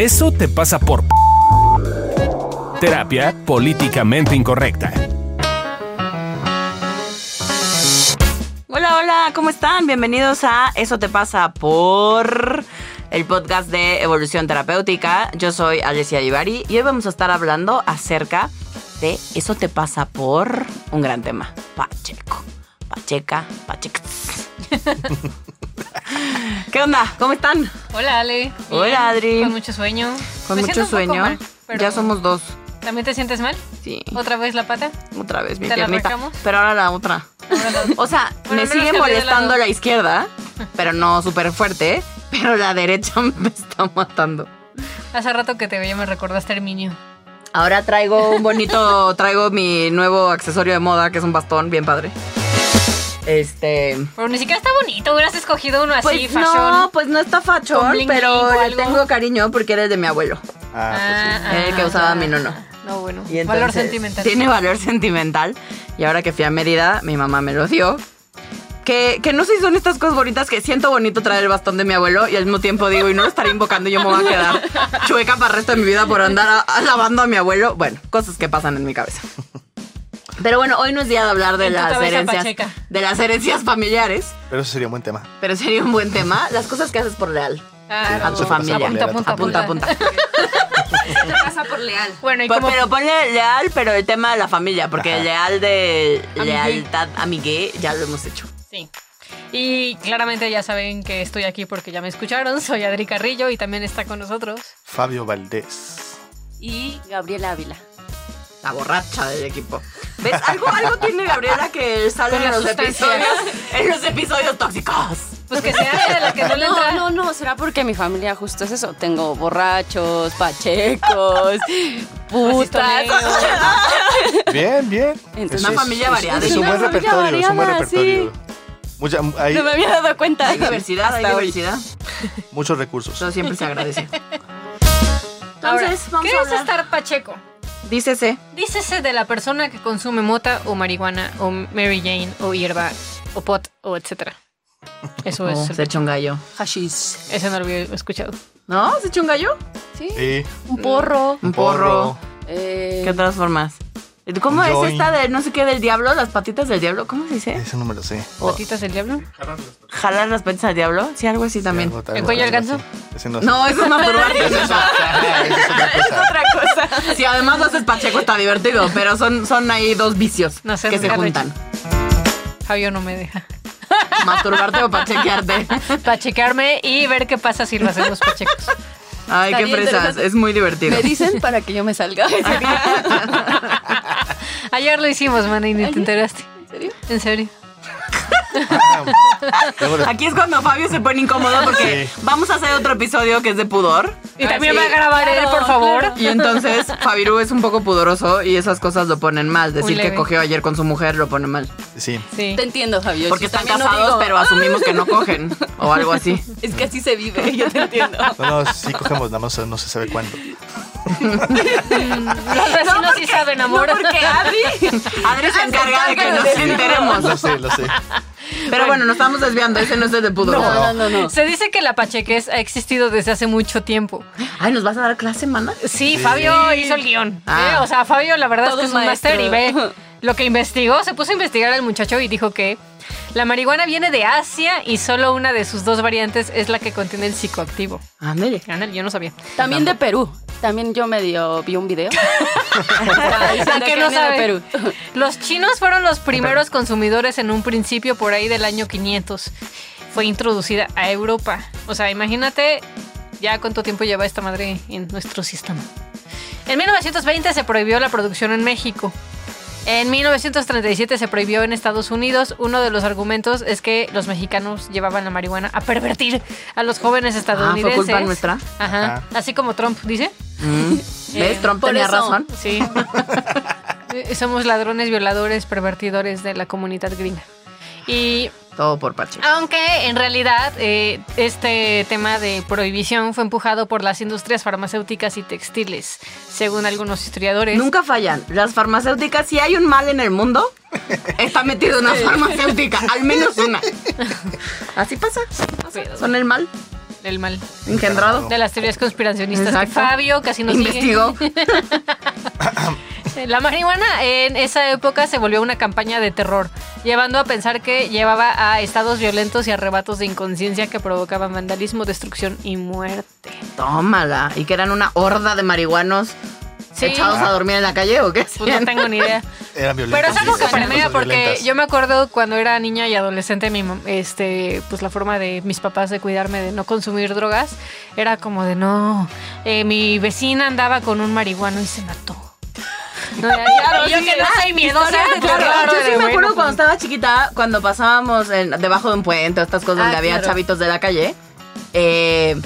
Eso te pasa por... Terapia políticamente incorrecta. Hola, hola, ¿cómo están? Bienvenidos a Eso te pasa por el podcast de Evolución Terapéutica. Yo soy Alessia Ibarri y hoy vamos a estar hablando acerca de Eso te pasa por un gran tema, Pacheco. Pacheca, Pachex. ¿Qué onda? ¿Cómo están? Hola Ale. Hola, Bien, Adri. Con mucho sueño. Con Me mucho sueño. mal, Ya somos dos. ¿También te sientes mal? Sí. ¿Otra vez la pata? Otra vez mi ¿Te la piernita. Pero ahora la otra. Ahora la- O sea, Bueno, me sigue molestando la izquierda, pero no súper fuerte. Pero la derecha me está matando. Hace rato que te veía me recordaste a Herminio. Ahora traigo un bonito, traigo mi nuevo accesorio de moda, que es un bastón bien padre. Este. Pero ni siquiera está bonito, hubieras escogido uno así, Pues fashion. no, pues no está fachón, bling pero bling le algo. tengo cariño porque eres de mi abuelo. Ah, pues Era el que usaba ya. mi nono. No, bueno. Y Valor entonces, sentimental. Tiene valor sentimental. Y ahora que fui a Mérida, mi mamá me lo dio. Que, que no sé si son estas cosas bonitas que siento bonito traer el bastón de mi abuelo y al mismo tiempo digo, y no lo estaré invocando y yo me voy a quedar chueca para el resto de mi vida por andar a- alabando a mi abuelo. Bueno, cosas que pasan en mi cabeza. Pero bueno, hoy no es día de hablar de las herencias, pacheca. de las herencias familiares. Pero eso sería un buen tema. pero sería un buen tema. Las cosas que haces por leal Claro. a tu familia. Apunta, apunta, apunta, apunta. apunta. te pasa por leal. Bueno, y Pues, pero ponle leal, pero el tema de la familia, porque Ajá. leal de Amigué. lealtad amigué ya lo hemos hecho. Sí. Y claramente ya saben que estoy aquí porque ya me escucharon. Soy Adri Carrillo y también está con nosotros. Fabio Valdés. Y Gabriela Ávila. La borracha del equipo. ¿Ves? Algo, algo tiene Gabriela que sale en los episodios, en los episodios tóxicos. Pues que sea de la que no le entra. No, no, no, será porque mi familia justo es eso. Tengo borrachos, pachecos, putas. Bien, bien. Entonces, Una familia variada. Es un buen familia repertorio, es un buen repertorio. Mucha- hay No me había dado cuenta. Hay diversidad, hay diversidad. muchos recursos. Eso siempre se agradece. Ahora, Entonces, vamos ¿qué a es estar pacheco? Dícese. Dícese de la persona que consume mota o marihuana o Mary Jane o hierba o pot o etcétera. Eso Oh, es. se echa un gallo. Hashish. Ese no lo había escuchado. ¿No? ¿Se echa un gallo? Sí. Sí. Un porro. Un porro. Eh, ¿Qué otras formas? ¿Cómo es esta de no sé qué del diablo? Las patitas del diablo. ¿Cómo se dice? Ese no me lo sé. ¿Patitas del diablo? jalar las patitas del diablo. Sí, algo así también. Algo- ¿El cuello al algo ganso? no eso es masturbarte. Es es otra cosa. otra cosa. Si además lo haces pacheco está divertido, pero son, son ahí dos vicios No que se juntan. Fabio no me deja. Masturbarte o pachequearte. Para checarme y ver qué pasa si lo hacemos pachecos. Ay, qué fresas. Es muy divertido. me dicen para que yo me salga. Ayer lo hicimos, man, y ni te enteraste. ¿En serio? ¿En serio? Ah, Aquí es cuando Fabio se pone incómodo porque Sí. vamos a hacer otro episodio que es de pudor. Y también sí. va a grabar él, por favor. claro. Y entonces Fabiru es un poco pudoroso y esas cosas lo ponen mal. Decir que cogió ayer con su mujer lo pone mal. Sí. Sí. Te entiendo, Javier. Porque están no casados, pero asumimos que no cogen. O algo así. Es que así se vive, yo te entiendo. No, no, sí cogemos, nada más no se sabe cuándo. Los vecinos sí saben, amor. No, porque Adri, Adri se encarga de que nos enteremos. Lo sé, lo sé. Pero bueno, nos estamos desviando. Ese no es el de pudor. No, no, no, no. Se dice que la pachequez ha existido desde hace mucho tiempo. Ay, ¿nos vas a dar clase, mana? Sí, Fabio hizo el guion. Ah. ¿eh? O sea, Fabio la verdad Todo es que es un máster y ve lo que investigó. Se puso a investigar al muchacho y dijo que la marihuana viene de Asia y solo una de sus dos variantes es la que contiene el psicoactivo. Ándale. Ándale, Yo no sabía. También de Perú. También yo medio vi un video. ¿A qué no sabe? Perú. Los chinos fueron los primeros consumidores en un principio por ahí del año 500. Fue introducida a Europa. O sea, imagínate ya cuánto tiempo lleva esta madre en nuestro sistema. En 1920 se prohibió la producción en México. En 1937 se prohibió en Estados Unidos. Uno de los argumentos es que los mexicanos llevaban la marihuana a pervertir a los jóvenes Ah, estadounidenses. fue culpa nuestra. Ajá. Ajá. Así como Trump dice. Mm. Eh, ¿Ves? Trump por tenía eso. razón. Sí. Eh, Somos ladrones, violadores, pervertidores de la comunidad gringa. Y Todo por Pacheco. aunque en realidad eh, este tema de prohibición fue empujado por las industrias farmacéuticas y textiles, según algunos historiadores. Nunca fallan. Las farmacéuticas, si hay un mal en el mundo, está metido una farmacéutica, al menos una. Así pasa. Pero- Son el mal. del mal. Engendrado. De las teorías conspiracionistas que. Fabio casi nos. Investigó. La marihuana en esa época se volvió una campaña de terror, llevando a pensar que llevaba a estados violentos y arrebatos de inconsciencia que provocaban vandalismo, destrucción y muerte. Tómala. ¿Y que eran una horda de marihuanos Sí. echados a dormir en la calle o qué? Pues no tengo ni idea. Eran violentos. Pero es algo que porque violentas. yo me acuerdo cuando era niña y adolescente, mi este, pues la forma de mis papás de cuidarme de no consumir drogas era como de no, eh, mi vecina andaba con un marihuano y se mató. No, ya- y yo que no soy miedosa, pues, Claro, claro, yo sí me bueno, acuerdo pues, cuando estaba chiquita, cuando pasábamos en- debajo de un puente estas cosas Ah, donde había claro. chavitos de la calle. eh,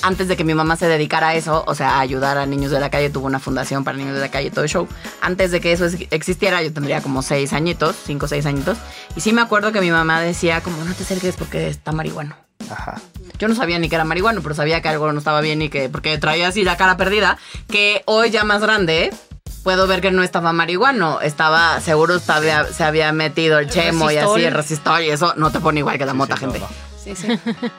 antes de que mi mamá se dedicara a eso, o sea, a ayudar a niños de la calle, tuvo una fundación para niños de la calle, todo el show. Antes de que eso es- existiera, yo tendría como seis añitos, cinco o seis añitos. Y sí me acuerdo que mi mamá decía como, no te acerques porque está marihuano. Ajá. Yo no sabía ni que era marihuano, pero sabía que algo no estaba bien y que, porque traía así la cara perdida, que hoy ya más grande puedo ver que no estaba marihuano, estaba, seguro estaba, se había metido el chemo y así, el resistor y eso no te pone igual que la mota, Sí, no, gente. no. Sí, sí.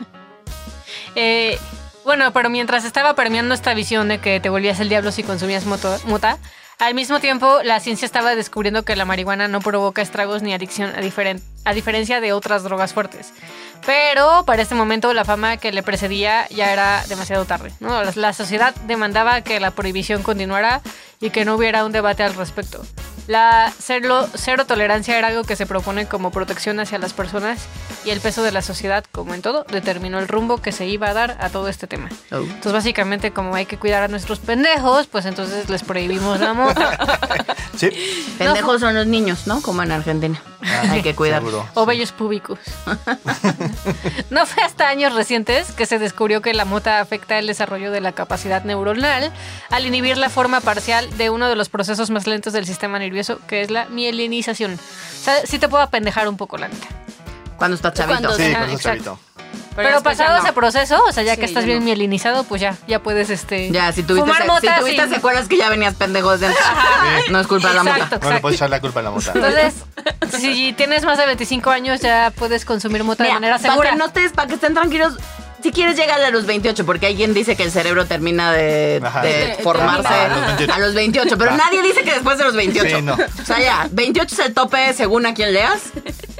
Eh, bueno, pero mientras estaba permeando esta visión de que te volvías el diablo si consumías moto- mota, al mismo tiempo la ciencia estaba descubriendo que la marihuana no provoca estragos ni adicción a, diferen- a diferencia de otras drogas fuertes. Pero para este momento la fama que le precedía ya era demasiado tarde. La, la sociedad demandaba que la prohibición continuara y que no hubiera un debate al respecto. La cero, cero tolerancia era algo que se propone como protección hacia las personas y el peso de la sociedad, como en todo, determinó el rumbo que se iba a dar a todo este tema. Oh. Entonces, básicamente, como hay que cuidar a nuestros pendejos, pues entonces les prohibimos la mota. Sí. Pendejos son los niños, ¿no? Como en Argentina. Hay que cuidarlos. Seguro. O vellos públicos. no fue hasta años recientes que se descubrió que la mota afecta el desarrollo de la capacidad neuronal al inhibir la forma parcial de uno de los procesos más lentos del sistema nervioso, que es la mielinización. O sea, sí te puedo apendejar un poco la neta. Cuando estás chavito. Cuando- Sí, Ajá, cuando estás exacto. chavito. Pero, pasado no. ese proceso, o sea, ya Sí, que estás ya bien no. mielinizado, pues ya, ya puedes este Ya, si tuviste, fumar se- mota si tuviste sin- secuelas que ya venías pendejos dentro. No es culpa de la Exacto. mota. No le Exacto. puedes echar la culpa a la mota. Entonces, si tienes más de 25 años, ya puedes consumir mota de Mira, manera Para segura. que no para que estén tranquilos. Si quieres llegar a los 28, porque alguien dice que el cerebro termina de, Ajá. de Sí, formarse termina a los 28. a los 28, pero nadie dice que después de los 28. Sí, no. O sea, ya, 28 es el tope según a quien leas.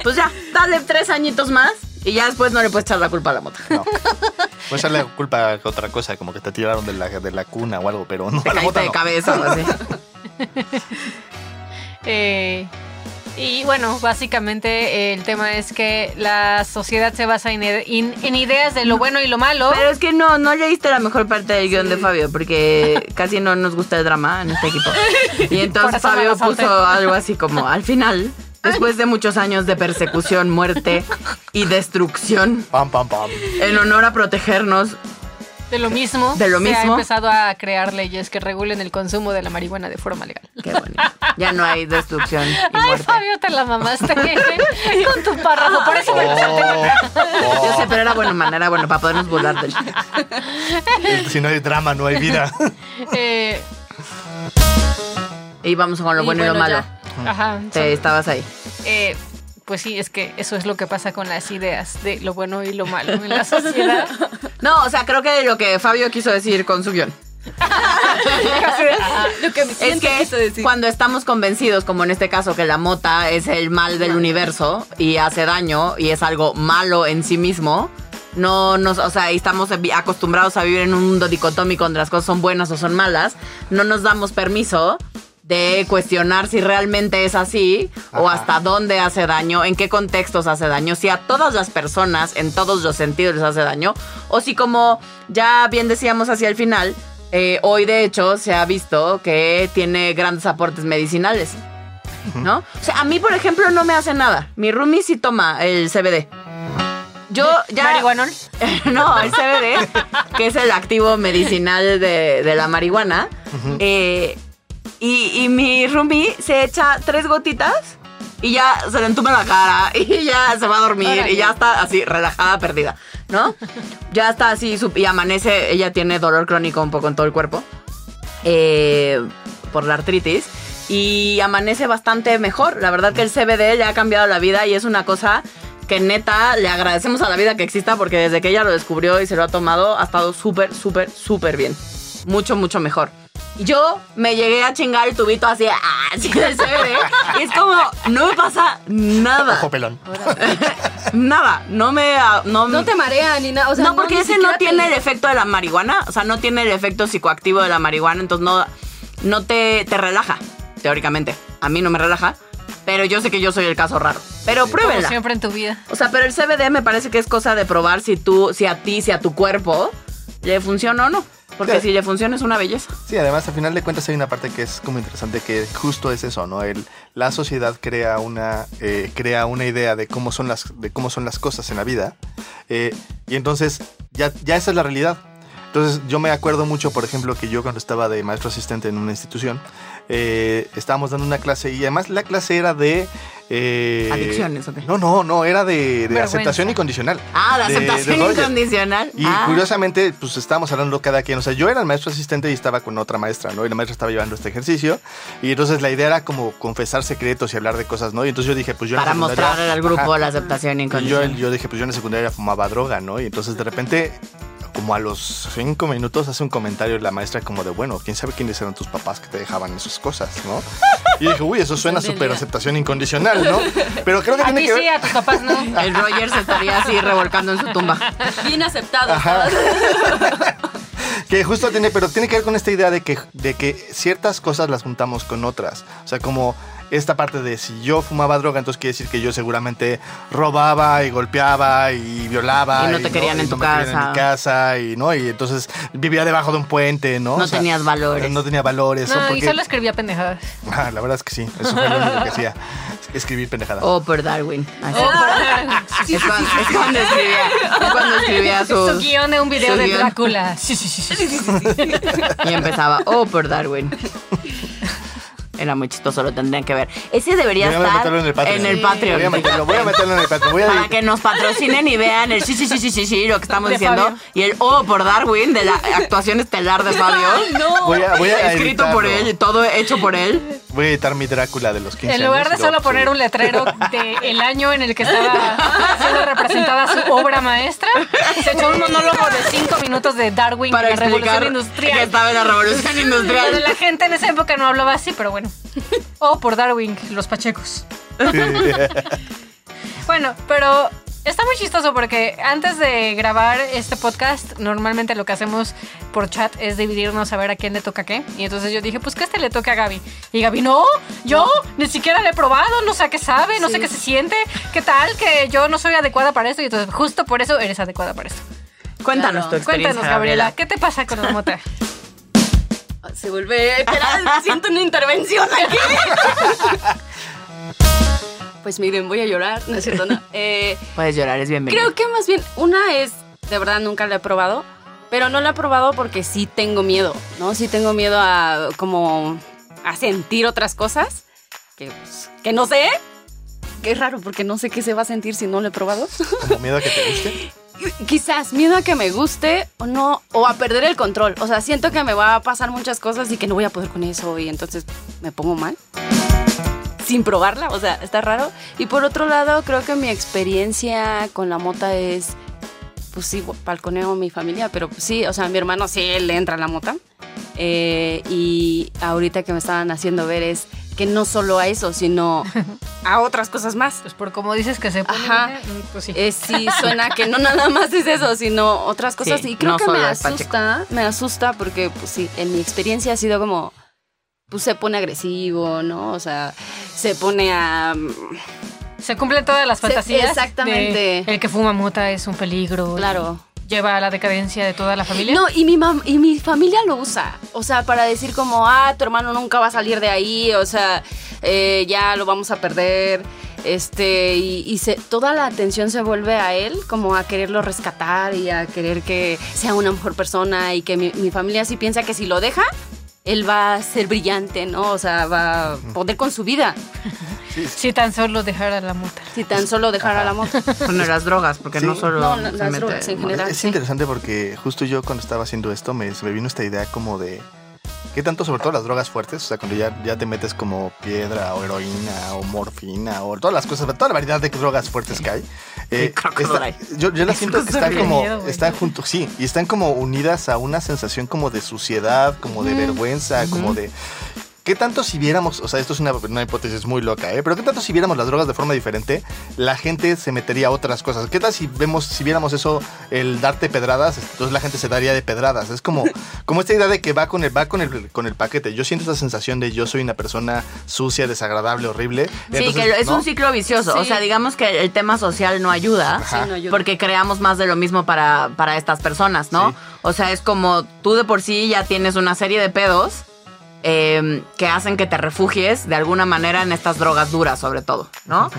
Pues ya, dale tres añitos más y ya después no le puedes echar la culpa a la mota. No. Puedes echarle la culpa a otra cosa, como que te tiraron de la, de la cuna o algo, pero no Te a la mota de no. cabeza o así. Eh, y bueno, básicamente eh, el tema es que la sociedad se basa en, ideas de lo bueno y lo malo. Pero es que no, no leíste la mejor parte del guion de Fabio, porque casi no nos gusta el drama en este equipo. Y entonces Fabio puso algo así como, al final, después de muchos años de persecución, muerte y destrucción, Pam, pam, pam. en honor a protegernos, de lo mismo, De lo se ha mismo. empezado a crear leyes que regulen el consumo de la marihuana de forma legal. qué bonito, ya no hay destrucción y Ay, muerte. Fabio, te la mamaste con tu párrafo. Por eso me lo salté. Oh, Yo sé, pero era buena manera, bueno, para podernos burlar del oh. Si no hay drama, no hay vida. Eh, Y vamos con lo Y bueno y lo bueno, malo. ya. ajá. Sí, estabas ahí. Eh, pues sí, es que eso es lo que pasa con las ideas de lo bueno y lo malo en la sociedad. No, o sea, creo que lo que Fabio quiso decir con su guion. Lo que me Es que quiso decir. cuando estamos convencidos, como en este caso, que la mota es el mal del universo y hace daño y es algo malo en sí mismo, no nos, o sea, estamos acostumbrados a vivir en un mundo dicotómico donde las cosas son buenas o son malas, no nos damos permiso de cuestionar si realmente es así o hasta dónde hace daño, en qué contextos hace daño, si a todas las personas en todos los sentidos les hace daño o si como ya bien decíamos hacia el final, eh, hoy de hecho se ha visto que tiene grandes aportes medicinales. ¿No? O sea, a mí, por ejemplo, no me hace nada. Mi roomie sí toma el CBD. Yo ya. ¿Marihuanol? no, el CBD, que es el activo medicinal de, de la marihuana. Eh, y, y mi roomie se echa tres gotitas y ya se le entuma la cara y ya se va a dormir y ya está así, relajada, perdida, ¿no? Ya está así y amanece, ella tiene dolor crónico un poco en todo el cuerpo eh, por la artritis y amanece bastante mejor. La verdad que el CBD le ha cambiado la vida y es una cosa que neta le agradecemos a la vida que exista porque desde que ella lo descubrió y se lo ha tomado ha estado súper, súper, súper bien. Mucho, mucho mejor. Yo me llegué a chingar el tubito así, ah, así del CBD. Y es como, no me pasa nada. Ojo pelón. Nada. No me. ah, No, No te marea ni nada. O sea, no, porque ese no tiene el efecto de la marihuana. O sea, no tiene el efecto psicoactivo de la marihuana. Entonces no, no te, te relaja, teóricamente. A mí no me relaja. Pero yo sé que yo soy el caso raro. Pero pruébenla. siempre en tu vida. O sea, pero el CBD me parece que es cosa de probar si tú, si a ti, si a tu cuerpo le funciona o no. Porque Sí. si le funciona es una belleza. Sí, además, al final de cuentas hay una parte que es como interesante, que justo es eso, ¿no? El, la sociedad crea una, eh, crea una idea de cómo son las, de cómo son las cosas en la vida. eh, y entonces, ya, ya esa es la realidad. Entonces, yo me acuerdo mucho, por ejemplo, que yo cuando estaba de maestro asistente en una institución, eh, estábamos dando una clase y además la clase era de... eh, Adicciones, ¿o qué? No, no, no, era de, de aceptación incondicional. Ah, De- de aceptación Roger. incondicional. Y Ah. curiosamente, pues estábamos hablando cada quien. O sea, yo era el maestro asistente y estaba con otra maestra, ¿no? Y la maestra estaba llevando este ejercicio. Y entonces la idea era como confesar secretos y hablar de cosas, ¿no? Y entonces yo dije, pues yo en la Para mostrar al grupo Ajá. la aceptación Y yo, incondicional. yo dije, pues yo en la secundaria fumaba droga, ¿no? Y entonces de repente, como a los cinco minutos, hace un comentario la maestra como de, bueno, quién sabe quiénes eran tus papás que te dejaban esas cosas, ¿no? Y dije, uy, eso suena súper aceptación incondicional, ¿no? Pero creo que A tiene ti que sí, ver... a tus papás no. El Roger se estaría así revolcando en su tumba. Bien aceptado. Que justo tiene, pero tiene que ver con esta idea de que, de que ciertas cosas las juntamos con otras. O sea, como esta parte de si yo fumaba droga, entonces quiere decir que yo seguramente robaba y golpeaba y violaba. Y no te querían en tu querían casa. en mi casa y no, y entonces vivía debajo de un puente, ¿no? No O sea, tenías valores. No tenía valores. o No, y porque- solo escribía pendejadas. Ah, la verdad es que sí, eso fue lo único que hacía. Escribir pendejadas. Oh, por Darwin. Así. Oh, es, cuando, es cuando escribía, es cuando escribía Su guion de un video de guion. Drácula. Sí, sí, sí, sí. sí. Y empezaba, oh, por Darwin. Era muy chistoso, lo tendrían que ver. Ese debería Voy estar meterlo en el Patreon. en el Voy a meterlo, voy a meterlo en el Patreon. Voy a Para que nos patrocinen y vean el sí, sí, sí, sí, sí, sí, lo que estamos De diciendo. Fabio. Y el oh, por Darwin, de la actuación estelar de Fabio. Voy a, voy a Escrito por él, todo hecho por él. Voy a editar mi Drácula de los 15 En lugar años de solo a poner un letrero de el año en el que estaba siendo representada su obra maestra, se echó un monólogo de cinco minutos de Darwin Para y la revolución que industrial. estaba en la revolución Pero industrial. la gente en esa época no hablaba así, pero bueno. O por Darwin, los pachecos. Bueno, pero está muy chistoso porque antes de grabar este podcast, normalmente lo que hacemos por chat es dividirnos a ver a quién le toca qué. Y entonces yo dije, pues que este le toque a Gaby. Y Gaby, no, yo ni siquiera le he probado, no sé a qué sabe, no sé qué se siente, qué tal, que yo no soy adecuada para esto. Y entonces justo por eso eres adecuada para esto. Cuéntanos tu experiencia, Cuéntanos, Gabriela, ¿qué te pasa con la mota? Se vuelve. Espera, siento una intervención aquí. Pues miren, voy a llorar, no es cierto, no. Eh, Puedes llorar, es bienvenido. creo que más bien, una es, de verdad nunca la he probado, pero no la he probado porque sí tengo miedo, ¿no? Sí tengo miedo a como a sentir otras cosas que, pues, que no sé. Que es raro porque no sé qué se va a sentir si no lo he probado. Como miedo a que te guste. Quizás miedo a que me guste o no, o a perder el control. O sea, siento que me va a pasar muchas cosas y que no voy a poder con eso y entonces me pongo mal. Sin probarla, o sea, está raro. Y por otro lado, creo que mi experiencia con la mota es, pues sí, balconeo mi familia, pero pues sí, o sea, mi hermano sí le entra a la mota. Eh, y ahorita que me estaban haciendo ver es que no solo a eso, sino a otras cosas más. Pues por como dices que se pone, Ajá. mm, pues sí. Eh, sí, suena que no nada más es eso, sino otras cosas. Sí, y creo no que me Pacheco. asusta, me asusta porque, pues sí, en mi experiencia ha sido como, pues se pone agresivo, ¿no? O sea, se pone a... Se cumplen todas las Se- fantasías. exactamente. de el que fuma mota es un peligro. Claro. Lleva a la decadencia de toda la familia. No, y mi, mam- y mi familia lo usa. O sea, para decir como, ah, tu hermano nunca va a salir de ahí. O sea, eh, ya lo vamos a perder. Este, y, y se, toda la atención se vuelve a él, como a quererlo rescatar y a querer que sea una mejor persona. Y que mi, mi familia sí piensa que si lo deja, él va a ser brillante, ¿no? O sea, va a poder con su vida. Si tan solo dejara la mota. Si tan solo dejara la moto. Bueno, las drogas, porque Sí. no solo No, la- se las mete- drogas en general. Es sí. interesante porque justo yo cuando estaba haciendo esto me, me vino esta idea como de qué tanto, sobre todo las drogas fuertes, o sea, cuando ya, ya te metes como piedra o heroína o morfina o todas las cosas, toda la variedad de drogas fuertes que hay. eh, está- yo, yo la siento que están como, están juntos, sí, y están como unidas a una sensación como de suciedad, como de vergüenza, como de... ¿Qué tanto si viéramos, o sea, esto es una, una hipótesis muy loca, ¿eh? Pero qué tanto si viéramos las drogas de forma diferente, la gente se metería a otras cosas? ¿Qué tal si vemos, si viéramos eso, el darte pedradas, entonces la gente se daría de pedradas? Es como, como esta idea de que va con el, va con el, con el paquete. Yo siento esa sensación de yo soy una persona sucia, desagradable, horrible. Sí, Entonces, que es ¿no? un ciclo vicioso. O sea, digamos que el tema social no ayuda. Ajá. Sí, no ayuda. Porque creamos más de lo mismo para, para estas personas, ¿no? Sí. O sea, es como tú de por sí ya tienes una serie de pedos eh, que hacen que te refugies de alguna manera en estas drogas duras, sobre todo, ¿no?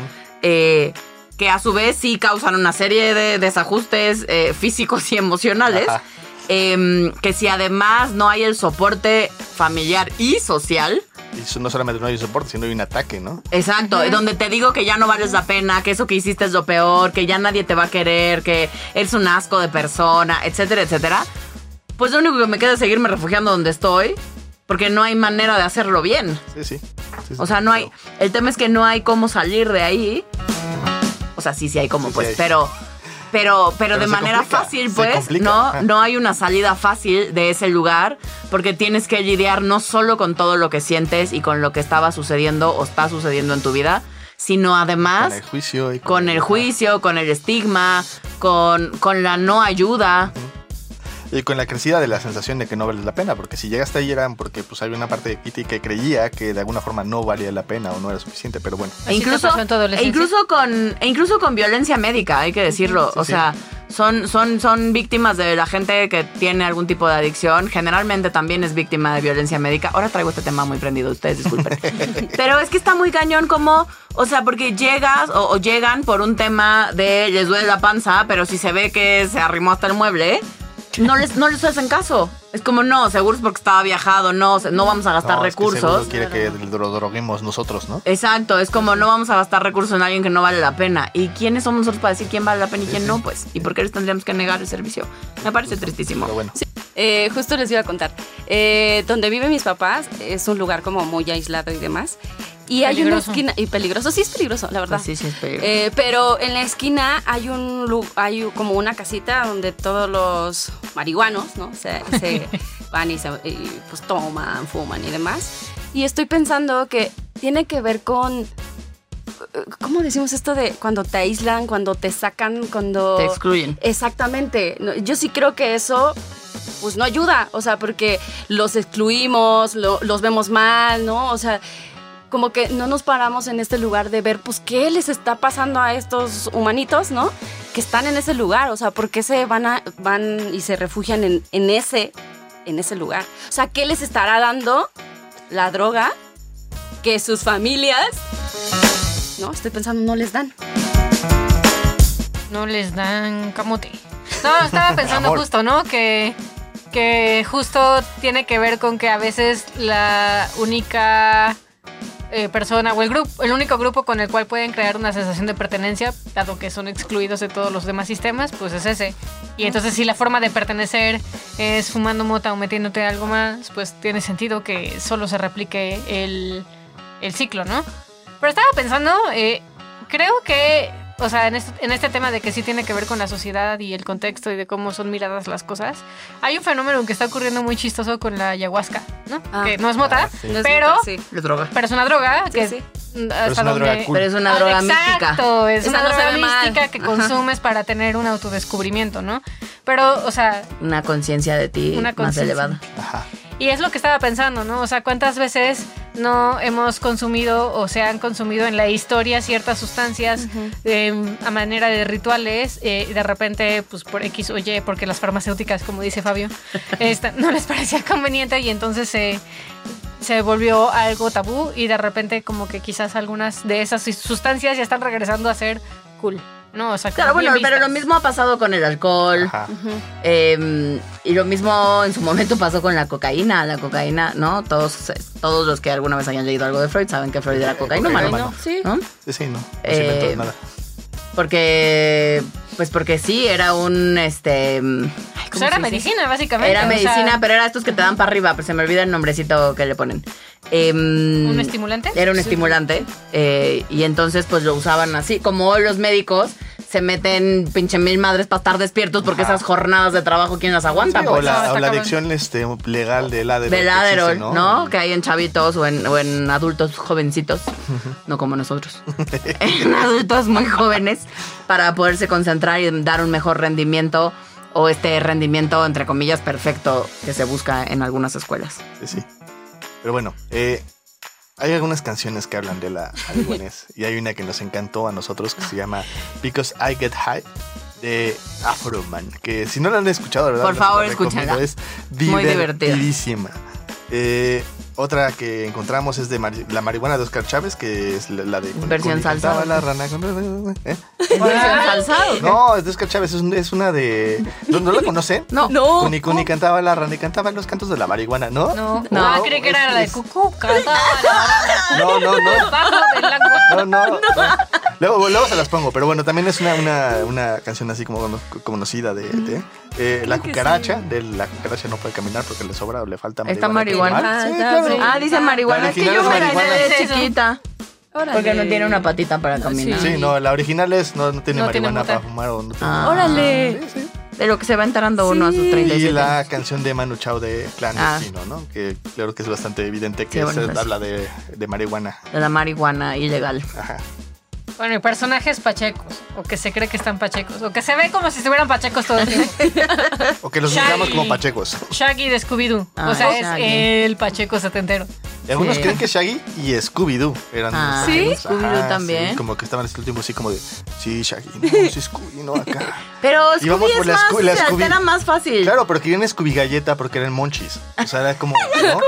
Eh, que a su vez sí causan una serie de desajustes eh, físicos y emocionales. Ajá. em, que si además no hay el soporte familiar y social, Y eso no solamente no hay soporte, sino hay un ataque, ¿no? Exacto, donde te digo que ya no vales la pena, que eso que hiciste es lo peor, que ya nadie te va a querer, que eres un asco de persona, etcétera, etcétera. Pues lo único que me queda es seguirme refugiando donde estoy, porque no hay manera de hacerlo bien. Sí, sí. Sí, O sea, no hay. El tema es que no hay cómo salir de ahí. O sea, sí, sí hay cómo, Sí, sí pues, hay. pero. Pero, pero, Pero de manera complica, fácil, pues, no, no hay una salida fácil de ese lugar, porque tienes que lidiar no solo con todo lo que sientes y con lo que estaba sucediendo o está sucediendo en tu vida, sino además Con el juicio y con el juicio, con el estigma, con, con la no ayuda. Y con la crecida de la sensación de que no vale la pena, porque si llegaste ahí eran porque pues había una parte de Kitty que creía que de alguna forma no valía la pena o no era suficiente, pero bueno. E incluso, pasó en tu e incluso con e incluso con violencia médica, hay que decirlo. Sí, o sí. sea, son, son, son víctimas de la gente que tiene algún tipo de adicción. Generalmente también es víctima de violencia médica. Ahora traigo este tema muy prendido, ustedes disculpen. Pero es que está muy cañón como, o sea, porque llegas o, o llegan por un tema de les duele la panza, pero si se ve que se arrimó hasta el mueble, no les, no les hacen caso. Es como, no, seguro es porque estaba viajado, no, se- no vamos a gastar No, es que recursos. quiere que lo droguemos nosotros, ¿no? Exacto, es como no vamos a gastar recursos en alguien que no vale la pena. ¿Y quiénes somos nosotros para decir quién vale la pena y quién no? Pues, ¿y por qué les tendríamos que negar el servicio? Me parece tristísimo. Pero bueno. Eh, justo les iba a contar. Eh, donde viven mis papás es un lugar como muy aislado y demás. Y hay una esquina. Y peligroso, sí es peligroso, la verdad. Pues sí, sí, es peligroso. Eh, pero en la esquina hay un hay como una casita donde todos los marihuanos, ¿no? Se, se van y, se, y, pues toman, fuman y demás. Y estoy pensando que tiene que ver con ¿cómo decimos esto de cuando te aíslan, cuando te sacan, cuando Te excluyen. Exactamente. Yo sí creo que eso pues no ayuda, o sea, porque los excluimos, lo- los vemos mal, ¿no? O sea, como que no nos paramos en este lugar de ver, pues, qué les está pasando a estos humanitos, ¿no? Que están en ese lugar, o sea, ¿por qué se van, a, van y se refugian en, en ese, en ese lugar? O sea, ¿qué les estará dando la droga que sus familias, no, estoy pensando, no les dan? No les dan camote. No, estaba pensando justo, ¿no? Que, que justo tiene que ver con que a veces la única eh, persona o el grupo, el único grupo con el cual pueden crear una sensación de pertenencia, dado que son excluidos de todos los demás sistemas, pues es ese. Y entonces si la forma de pertenecer es fumando mota o metiéndote algo más, pues tiene sentido que solo se replique el, el ciclo, ¿no? Pero estaba pensando, eh, creo que, o sea, en este, en este tema de que sí tiene que ver con la sociedad y el contexto y de cómo son miradas las cosas, hay un fenómeno que está ocurriendo muy chistoso con la ayahuasca, ¿no? Ah. que no es mota, Ah, sí. No es pero, sí. Es droga. pero es una droga Sí, que sí. hasta es una droga cool. Pero es una Ah, droga mística. Exacto, es Esa una no droga mal. mística que Ajá. consumes para tener un autodescubrimiento, ¿no? Pero, o sea, Una conciencia de ti Una más conciencia. elevada. Ajá. y es lo que estaba pensando, ¿no? O sea, ¿cuántas veces no hemos consumido o se han consumido en la historia ciertas sustancias eh, a manera de rituales eh, y de repente, pues por X o Y, porque las farmacéuticas, como dice Fabio, esta, no les parecía conveniente y entonces se, se volvió algo tabú y de repente como que quizás algunas de esas sustancias ya están regresando a ser cool, ¿no? O sea, Claro, bueno, pero lo mismo ha pasado con el alcohol. Ajá. eh, y lo mismo en su momento pasó con la cocaína. La cocaína, ¿no? Todos, todos los que alguna vez hayan leído algo de Freud saben que Freud era cocaína, cocainómano. Sí. ¿no? Sí, sí, no. No se inventó Eh, nada. Porque, pues porque sí, era un, este, ay, Pues era medicina, básicamente. Era sea, medicina, pero era estos que te dan para arriba, pero se me olvida el nombrecito que le ponen. Em, ¿Un estimulante? Era un Sí. estimulante. eh, y entonces, pues lo usaban así. Como los médicos se meten pinche mil madres para estar despiertos porque Ajá. esas jornadas de trabajo, ¿quién las aguanta? Sí, o pues? la, No, o la cabrón. adicción este, legal del Adderall. Del existe, ¿no? Que hay en chavitos o en, o en adultos jovencitos, no como nosotros. en adultos muy jóvenes para poderse concentrar y dar un mejor rendimiento o este rendimiento, entre comillas, perfecto que se busca en algunas escuelas. Sí, sí. Pero bueno, eh, hay algunas canciones que hablan de la marihuanés y hay una que nos encantó a nosotros que se llama Because I Get High de Afro Man, que si no la han escuchado, verdad, Por favor, escúchenla. Es Muy divertida. divertidísima. Eh, otra que encontramos es de mari- la marihuana de Oscar Chávez, que es la, la de Versión Cuni salsa. cantaba la rana con- ¿eh? ¿Es versión salsa? No, es de Oscar Chávez, es, un- es una de... ¿No, no la conocen? No. No. Cuni Cuni cantaba la rana y cantaba los cantos de la marihuana, ¿no? No, No, ah, creí que era es- la de cucú, cantaba la No, no, no. No, no, no. Luego, luego se las pongo, pero bueno, también es una, una, una canción así como cono- conocida de, de, eh, La cucaracha, de La cucaracha no puede caminar porque le sobra o le falta Está marihuana. marihuana. Sí, claro. Ah, dice marihuana. La Es que yo me la marihuana. de chiquita. Órale. Porque no tiene una patita para caminar. Sí, no, la original es no, no tiene No marihuana para fumar o no tiene- Ah. Órale. Sí, sí. De lo que se va enterando uno a sus Sí. 37. Y la canción de Manu Chao de Clandestino, ¿no? Que claro que es bastante evidente que Sí, bueno, se pues. habla de, de marihuana. De la marihuana ilegal. Ajá. Bueno, y personajes pachecos, o que se cree que están pachecos, o que se ve como si estuvieran pachecos todo el tiempo. O que los usamos como pachecos. Shaggy de Scooby-Doo. Ah, o sea, Shaggy. es el pacheco setentero. Y algunos Sí. creen que Shaggy y Scooby-Doo eran Ah, los ¿sí? hermanos. Scooby-Doo también. sí, como que estaban en este último así como de, sí, Shaggy, no, sí, Scooby, no, acá. Pero Íbamos Scooby por es la más, la Scooby. altera más fácil. Claro, pero que viene Scooby Galleta porque eran monchis. O sea, era como, ¿no?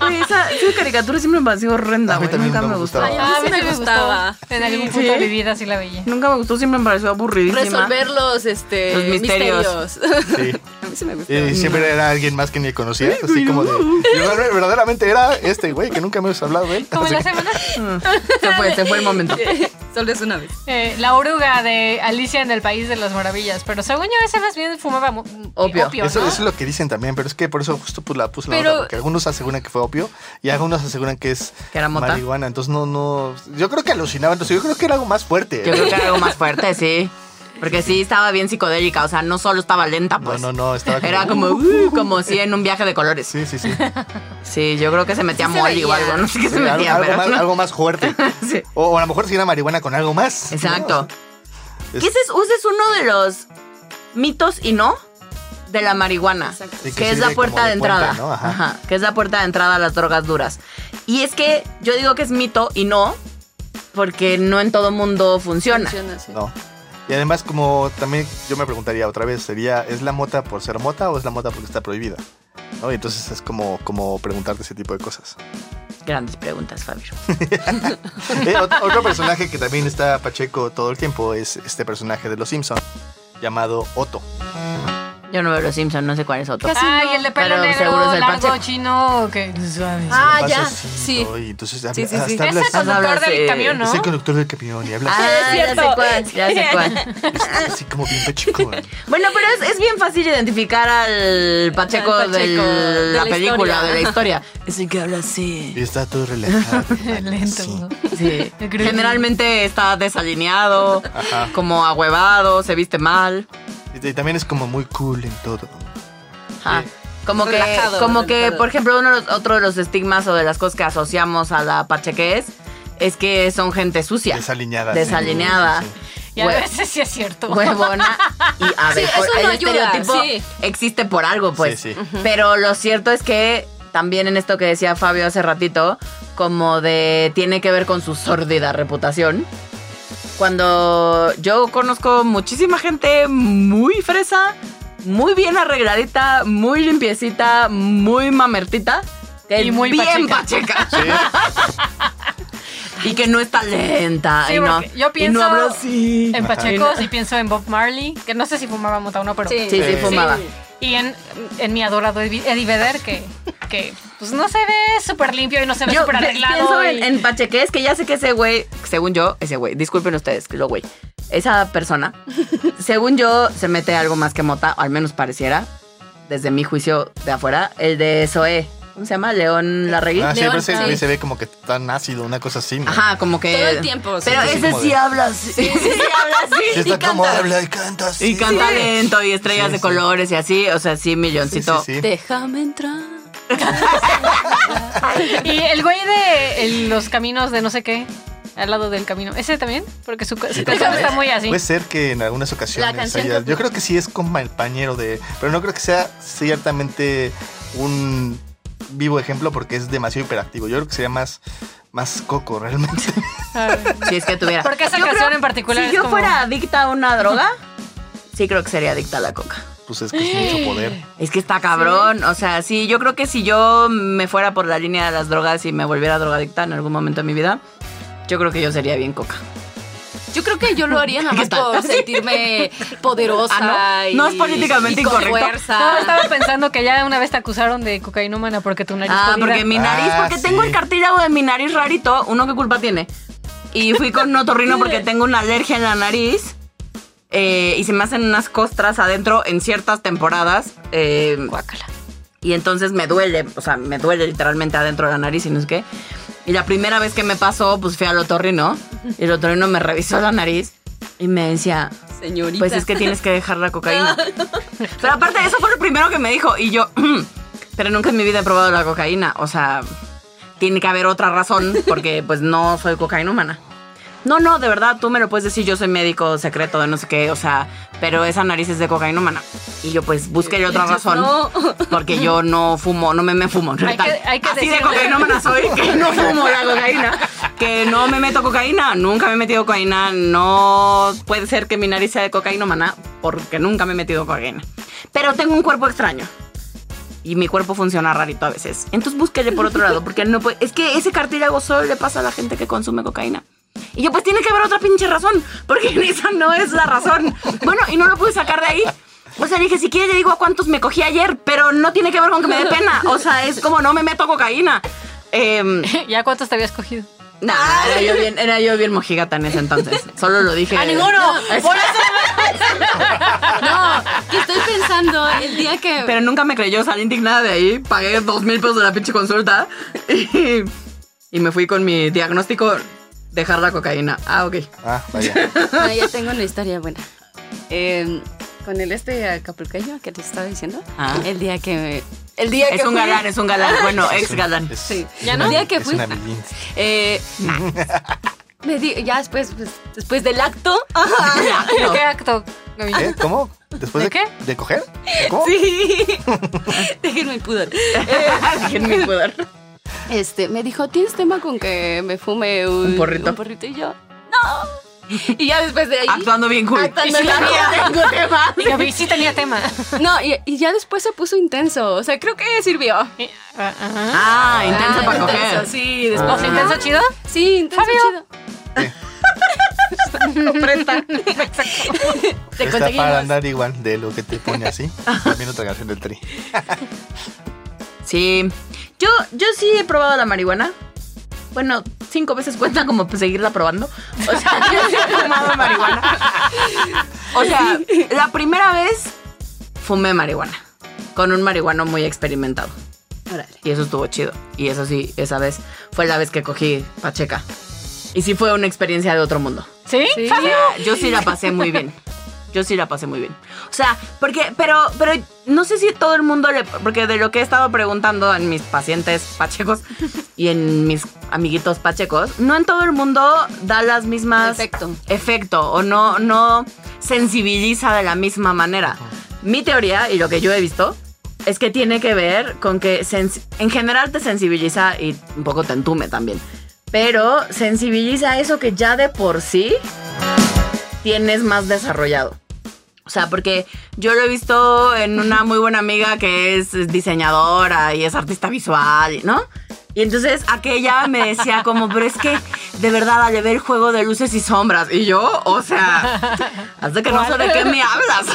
Güey, esa, esa caricatura siempre me pareció horrenda, A mí güey. también Nunca no me me gustó. gustaba. Ay, a mí sí me gustaba. En algún punto de mi vida sí la veía. Nunca me gustó, siempre me pareció aburridísima. Resolver los, este, Los misterios. misterios. Sí. A mí sí me gustó. Y siempre era alguien más que ni conocías, así como de. y ver- verdaderamente era este güey que nunca me has hablado de él. Como en Así la que- semana. Se fue, se fue el momento. Solo es una vez. Eh, la oruga de Alicia en el País de las Maravillas. Pero según yo, ese más bien fumaba mu- Opio. opio Eso, ¿no? eso es lo que dicen también, pero es que por eso justo pues, la puse la Pero- nota, porque algunos aseguran que fue opio y algunos aseguran que es ¿Que era mota? marihuana. Entonces no, no. Yo creo que alucinaban, entonces yo creo que era algo más fuerte. Yo creo que era algo más fuerte, sí. Porque sí estaba bien psicodélica, o sea, no solo estaba lenta, No, pues. no, no, estaba como. Era como, uh, como si en un viaje de colores. Sí, sí, sí. Sí, yo creo que se metía Sí se molly o veía. algo, no sé qué se Sí, algo, metía, algo pero más, no. algo más fuerte. Sí. O, o a lo mejor si era marihuana con algo más. ¿no? Exacto. Es- Que ese es, ese es uno de los mitos y no de la marihuana. Exacto. Sí, que que es la puerta de, entrada. ¿no? Ajá, Que es la puerta de entrada a las drogas duras. Y es que yo digo que es mito y no, porque no en todo mundo funciona. Funciona, sí. No. Y además, como también yo me preguntaría otra vez, sería, ¿es la mota por ser mota o es la mota porque está prohibida? ¿No? Y entonces es como, como preguntarte ese tipo de cosas. Grandes preguntas, Fabio. Eh, ot- otro personaje que también está Pacheco todo el tiempo es este personaje de Los Simpson llamado Otto. Yo no veo los Simpsons, no sé cuál es otro. Casi Ay, no. el de pelo Pero negro, seguro es el largo, Pacheco. chino, que. Ah, ya. así, Sí. ¿no? Y entonces Sí, habla- sí, sí. hasta Es habla el así. conductor hablas, del eh, camión, ¿no? Es el conductor del camión y habla Ah, así, ya sé cuál, ya sé cuál. así como bien Pacheco. Bueno, pero es, es bien fácil identificar al Pacheco, Al Pacheco de de la la película, historia. de la historia. Es el que habla así. Y está todo relajado. Lento. Sí. Sí. Yo creo que- Generalmente está desalineado, Ajá. como ahuevado, se viste mal. Y, también es como muy cool en todo. Ajá. Sí. Como que, Relajado, como que, por ejemplo, uno de los- otro de los estigmas o de las cosas que asociamos a la pachequez es que son gente sucia, Desalineada. desalineada, Sí, sí. Y a veces sí es cierto. huevona. Y a ver, Sí, el no ayuda, estereotipo sí. existe por algo, pues. Sí, sí. Pero lo cierto es que también en esto que decía Fabio hace ratito, como de tiene que ver con su sórdida reputación. Cuando yo conozco muchísima gente muy fresa, muy bien arregladita, muy limpiecita, muy mamertita. Que Y muy bien pacheca. pacheca. y que no está lenta. Sí, y, no, yo y pienso no habla así. En Pacheco sí pienso en Bob Marley, que no sé si fumaba mota o no, pero... Sí, sí, Sí. fumaba. Y en, en mi adorado Eddie Vedder, que, que pues no se ve súper limpio y no se ve súper arreglado. pienso y- en, en Pachequés, que ya sé que ese güey, según yo, ese güey, disculpen ustedes, que lo güey, esa persona, según yo, se mete algo más que mota, o al menos pareciera, desde mi juicio de afuera, el de Zoé. ¿Cómo se llama? León Larregui. Ah, sí, León, pero ese güey sí. se ve como que tan ácido, una cosa así, ¿no? Ajá, como que. Todo el tiempo, sí, Pero sí, ese como sí de- habla así. Sí, sí habla así. Sí, está y como canta. habla y canta así. Y canta lento y estrellas Sí, de colores y así. O sea, sí, milloncito. sí, sí. Déjame entrar. Y el güey de el- los caminos de no sé qué, al lado del camino. ¿Ese también? Porque su, su Sí, canción está muy así. Puede ser que en algunas ocasiones haya- Yo creo que sí es compañero de... Pero no creo que sea ciertamente un vivo ejemplo porque es demasiado hiperactivo. Yo creo que sería más, más coco realmente. Si es que tuviera. Porque esa Yo canción creo- en particular Si es yo como- fuera adicta a una droga, sí creo que sería adicta a la coca. Pues es que es mucho poder. Es que está cabrón. O sea, sí, yo creo que si yo me fuera por la línea de las drogas y me volviera drogadicta en algún momento de mi vida, yo creo que yo sería bien coca. Yo creo que yo lo haría nada ¿Qué más por sentirme poderosa. Ah, ¿no? y- No es políticamente y con incorrecto. fuerza. No, estaba pensando que ya una vez te acusaron de cocainómana porque tu nariz Ah, porque mi nariz, Ah, porque tengo el cartílago de mi nariz rarito. Uno, ¿qué culpa tiene? Y fui con un otorrino porque tengo una alergia en la nariz. eh, y se me hacen unas costras adentro en ciertas temporadas. eh, Guácala. y entonces me duele, o sea, me duele literalmente adentro de la nariz y no sé qué. Y la primera vez que me pasó, pues fui al otorrino. Y el otorrino me revisó la nariz y me decía, Señorita. pues es que tienes que dejar la cocaína. Pero aparte, eso fue lo primero que me dijo. Y yo, pero nunca en mi vida he probado la cocaína. O sea, tiene que haber otra razón porque pues no soy cocainómana. No, no, de verdad, tú me lo puedes decir, yo soy médico secreto de no sé qué, o sea, pero esa nariz es de cocainómana. Y yo pues busqué otra razón. No. Porque yo no fumo, no me, me fumo. Hay que- hay que Así de decirle- cocainómana soy que no fumo la cocaína. Que no me meto cocaína. Nunca me he metido cocaína. No puede ser que mi nariz sea de cocainómana porque nunca me he metido cocaína. Pero tengo un cuerpo extraño. Y mi cuerpo funciona rarito a veces. Entonces búsquele por otro lado. Porque no puede- Es que ese cartílago solo le pasa a la gente que consume cocaína. Y yo, pues tiene que haber otra pinche razón. Porque esa no es la razón. Bueno, y no lo pude sacar de ahí. O sea, dije, si quiere le digo a cuántos me cogí ayer, pero no tiene que ver con que me dé pena. O sea, es como no me meto cocaína. Eh, ¿Ya cuántos te habías cogido? nah, era yo bien, era yo bien mojigata en ese entonces. Solo lo dije. ¡A ninguno! Por eso. No, que estoy pensando el día que. Pero nunca me creyó, salí indignada de ahí, pagué dos mil pesos de la pinche consulta y, y me fui con mi diagnóstico, dejar la cocaína. Ah, ok. Ah, vaya. No, ya tengo una historia buena. Eh, con el este acapulqueño que te estaba diciendo. Ah. El día que. El día Es que un fui- galán, es un galán. Bueno, ex galán. Es- Sí. ¿Ya no? El día que es fui. una. Eh, me di- ya después, pues, después del acto. ¿De qué acto? ¿Qué? ¿Cómo? ¿Después ¿De de, qué? ¿De coger? ¿Cómo? Sí. Déjenme el pudor. Déjenme pudor. Este, me dijo, ¿tienes tema con que me fume un, Un porrito. un porrito? Y yo, no. Y ya después de ahí. Actuando bien cool. Actuando bien mía, tengo tema. Y Gaby sí tenía tema. No, y, y ya después se puso intenso. O sea, creo que sirvió. Ah, ajá. Ah, intenso Ah, para intenso, coger. Sí, después. ¿O sea, intenso chido? Sí, intenso Fabio. chido. Presta. Te Está para andar igual de lo que te pone así. También otra canción del tri. Sí. Yo, yo sí he probado la marihuana. Bueno, cinco veces cuenta como pues, seguirla probando. O sea, yo sí he fumado marihuana. O sea, la primera vez fumé marihuana. Con un marihuano muy experimentado. Órale. Y eso estuvo chido. Y eso sí, esa vez fue la vez que cogí Pacheca. Y sí fue una experiencia de otro mundo. ¿Sí? Sí. O sea, yo sí la pasé muy bien. Yo sí la pasé muy bien. O sea, porque, pero, pero no sé si todo el mundo le. Porque de lo que he estado preguntando en mis pacientes pachecos y en mis amiguitos pachecos, no en todo el mundo da las mismas. Efecto. Efecto. O no, no sensibiliza de la misma manera. Mi teoría, y lo que yo he visto, es que tiene que ver con que en general te sensibiliza y un poco te entume también. Pero sensibiliza eso que ya de por sí tienes más desarrollado. O sea, porque yo lo he visto en una muy buena amiga que es diseñadora y es artista visual, ¿no? Y entonces aquella me decía como, pero es que de verdad al ver el juego de luces y sombras. Y yo, o sea, de que no sé de qué me hablas.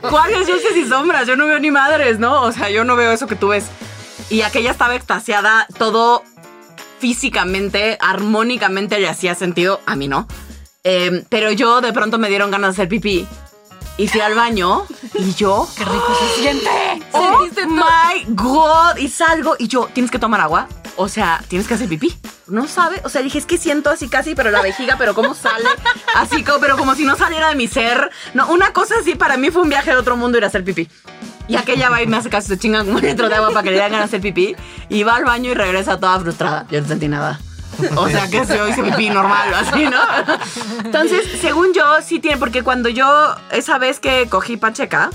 ¿Cuáles luces y sombras? Yo no veo ni madres, ¿no? O sea, yo no veo eso que tú ves. Y aquella estaba extasiada, todo físicamente, armónicamente le hacía sentido, a mí no. Eh, pero yo de pronto me dieron ganas de hacer pipí. Y fui al baño y yo. ¡Qué rico se siente! ¡Oh my God! Y salgo y yo, ¿tienes que tomar agua? O sea, tienes que hacer pipí. No sabe, o sea, dije, es que siento así casi, pero la vejiga, pero cómo sale, así como, pero como si no saliera de mi ser. No, una cosa así para mí fue un viaje de otro mundo ir a hacer pipí. Y aquella va y me hace casi se chinga como un litro de agua para que le den ganas de hacer pipí. Y va al baño y regresa toda frustrada. Yo no sentí nada. O sea que se hice pipí normal, así, ¿no? Entonces, según yo, sí tiene, porque cuando yo, esa vez que cogí Pacheca,